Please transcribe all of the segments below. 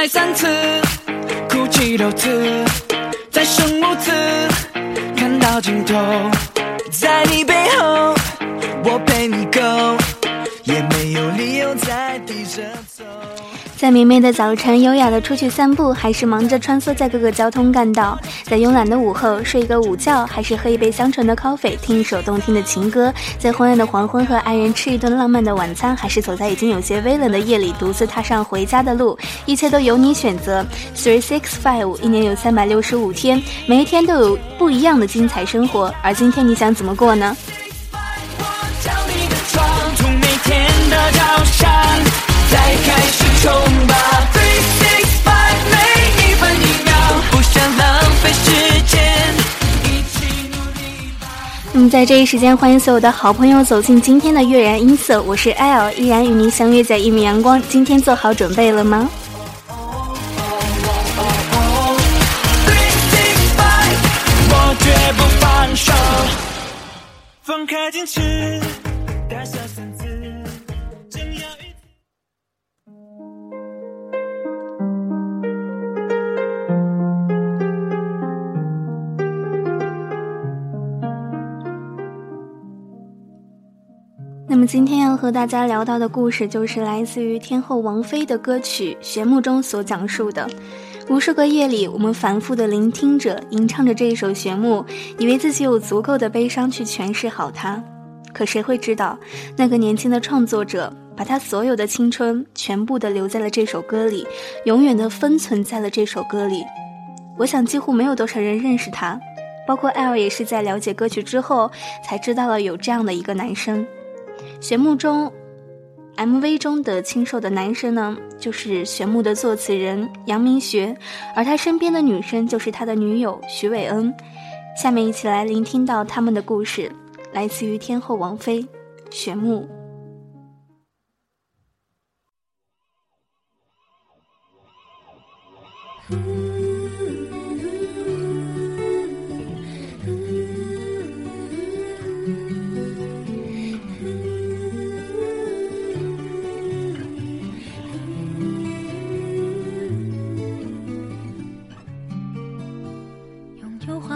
再三次，哭泣六次，再生五次，看到尽头，在你背后，我陪你 go，在明媚的早晨，优雅的出去散步，还是忙着穿梭在各个交通干道？在慵懒的午后，睡一个午觉，还是喝一杯香醇的 coffee，听一首动听的情歌？在昏暗的黄昏，和爱人吃一顿浪漫的晚餐，还是走在已经有些微冷的夜里，独自踏上回家的路？一切都由你选择。Three six five，一年有三百六十五天，每一天都有不一样的精彩生活。而今天你想怎么过呢？每天的早上。冲吧，three six five，每一分一秒，不想浪费时间，一起努力吧。那么在这一时间，欢迎所有的好朋友走进今天的悦然音色，我是 L，依然与您相约在一米阳光。今天做好准备了吗？three six five，我绝不放手，放开矜持，那么今天要和大家聊到的故事，就是来自于天后王菲的歌曲《旋木》中所讲述的。无数个夜里，我们反复的聆听着、吟唱着这一首《旋木》，以为自己有足够的悲伤去诠释好它。可谁会知道，那个年轻的创作者，把他所有的青春全部的留在了这首歌里，永远的封存在了这首歌里。我想，几乎没有多少人认识他，包括 L 也是在了解歌曲之后，才知道了有这样的一个男生。玄木中，MV 中的清瘦的男生呢，就是玄木的作词人杨明学，而他身边的女生就是他的女友徐伟恩。下面一起来聆听到他们的故事，来自于天后王菲，玄牧。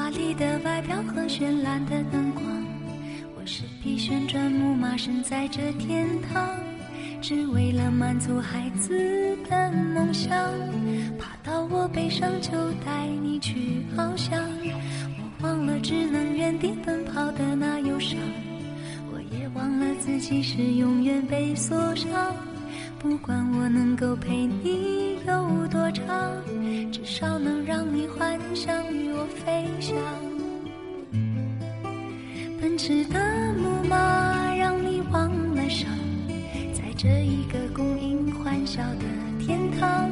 华丽的外表和。绚烂的灯光，我是匹旋转木马，身在这天堂，只为了满足孩子的梦想。爬到我背上就带你去翱翔，我忘了只能原地奔跑的那忧伤，我也忘了自己是永远被锁上。不管我能够陪你有多长，至少能让你幻想与我飞翔。奔驰的木马让你忘了伤，在这一个供应欢笑的天堂，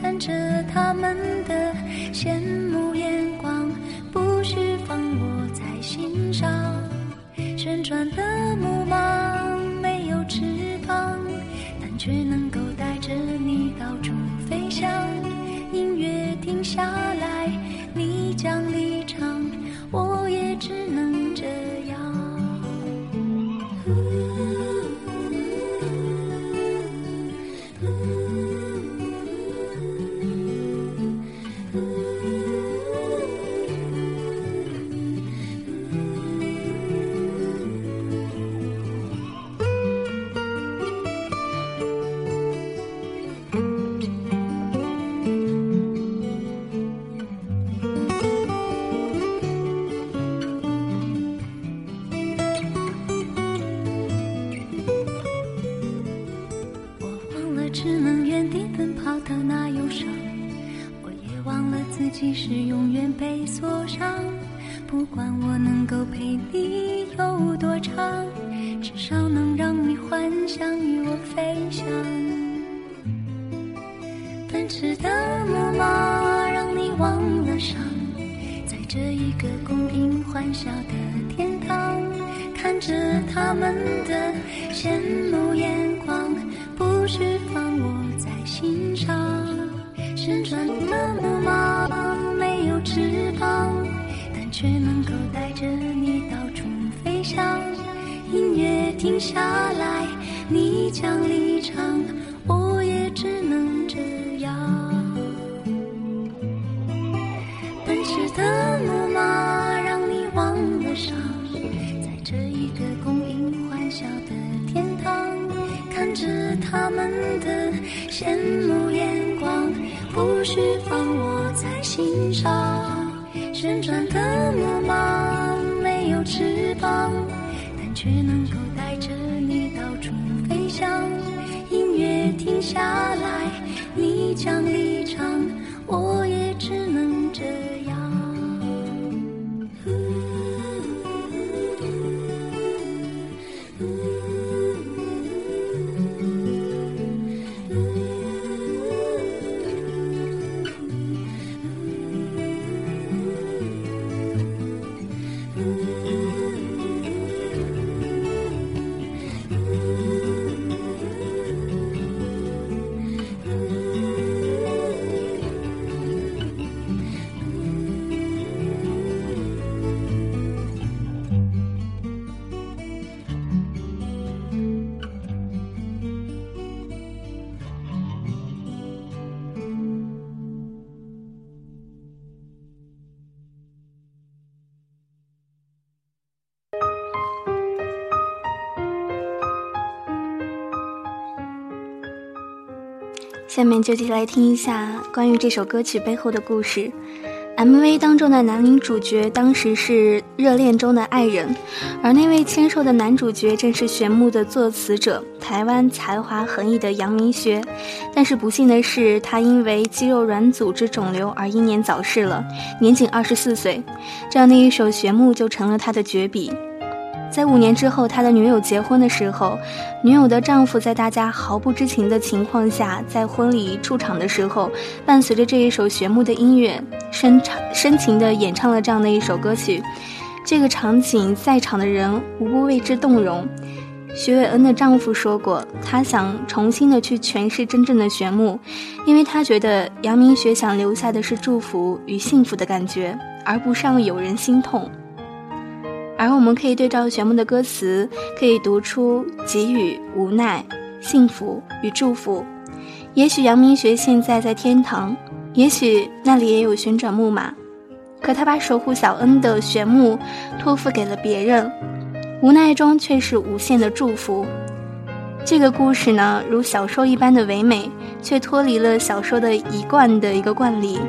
看着他们的羡慕眼光，不需放我在心上。旋转的即使永远被锁上，不管我能够陪你有多长，至少能让你幻想与我飞翔。奔驰的木马让你忘了伤，在这一个公平欢笑的天堂，看着他们的羡慕眼光。着你到处飞翔音乐停下来你将离场我也只能这样。奔驰的木马让你忘了伤在这一个供应欢笑的天堂看着他们的羡慕眼光不需放我在心上旋转的木马却能够带着你到处飞翔。音乐停下来，你将离场，我也只能这样。下面就一起来听一下关于这首歌曲背后的故事。MV 当中的男女主角当时是热恋中的爱人，而那位签售的男主角正是玄木的作词者，台湾才华横溢的杨明学。但是不幸的是，他因为肌肉软组织肿瘤而英年早逝了，年仅二十四岁。这样的一首《玄木》就成了他的绝笔。在五年之后，他的女友结婚的时候，女友的丈夫在大家毫不知情的情况下，在婚礼出场的时候，伴随着这一首玄木的音乐，深唱深情的演唱了这样的一首歌曲。这个场景，在场的人无不为之动容。徐伟恩的丈夫说过，他想重新的去诠释真正的玄木，因为他觉得杨明学想留下的是祝福与幸福的感觉，而不是让有人心痛。而我们可以对照玄木的歌词，可以读出给予、无奈、幸福与祝福。也许杨明学现在在天堂，也许那里也有旋转木马，可他把守护小恩的玄木托付给了别人，无奈中却是无限的祝福。这个故事呢，如小说一般的唯美，却脱离了小说的一贯的一个惯例，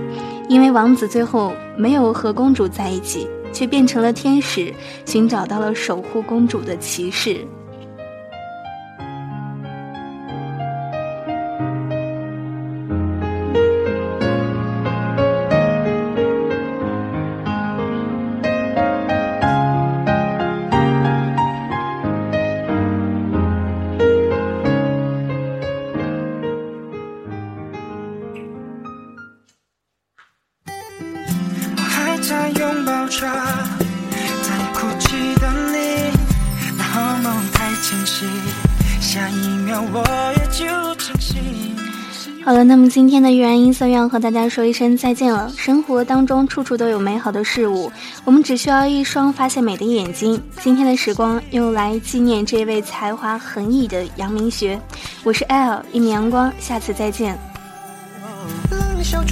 因为王子最后没有和公主在一起。却变成了天使，寻找到了守护公主的骑士。好了，那么今天的玉然音色要和大家说一声再见了。生活当中处处都有美好的事物，我们只需要一双发现美的眼睛。今天的时光用来纪念这位才华横溢的杨明学。我是 L 一米阳光，下次再见。小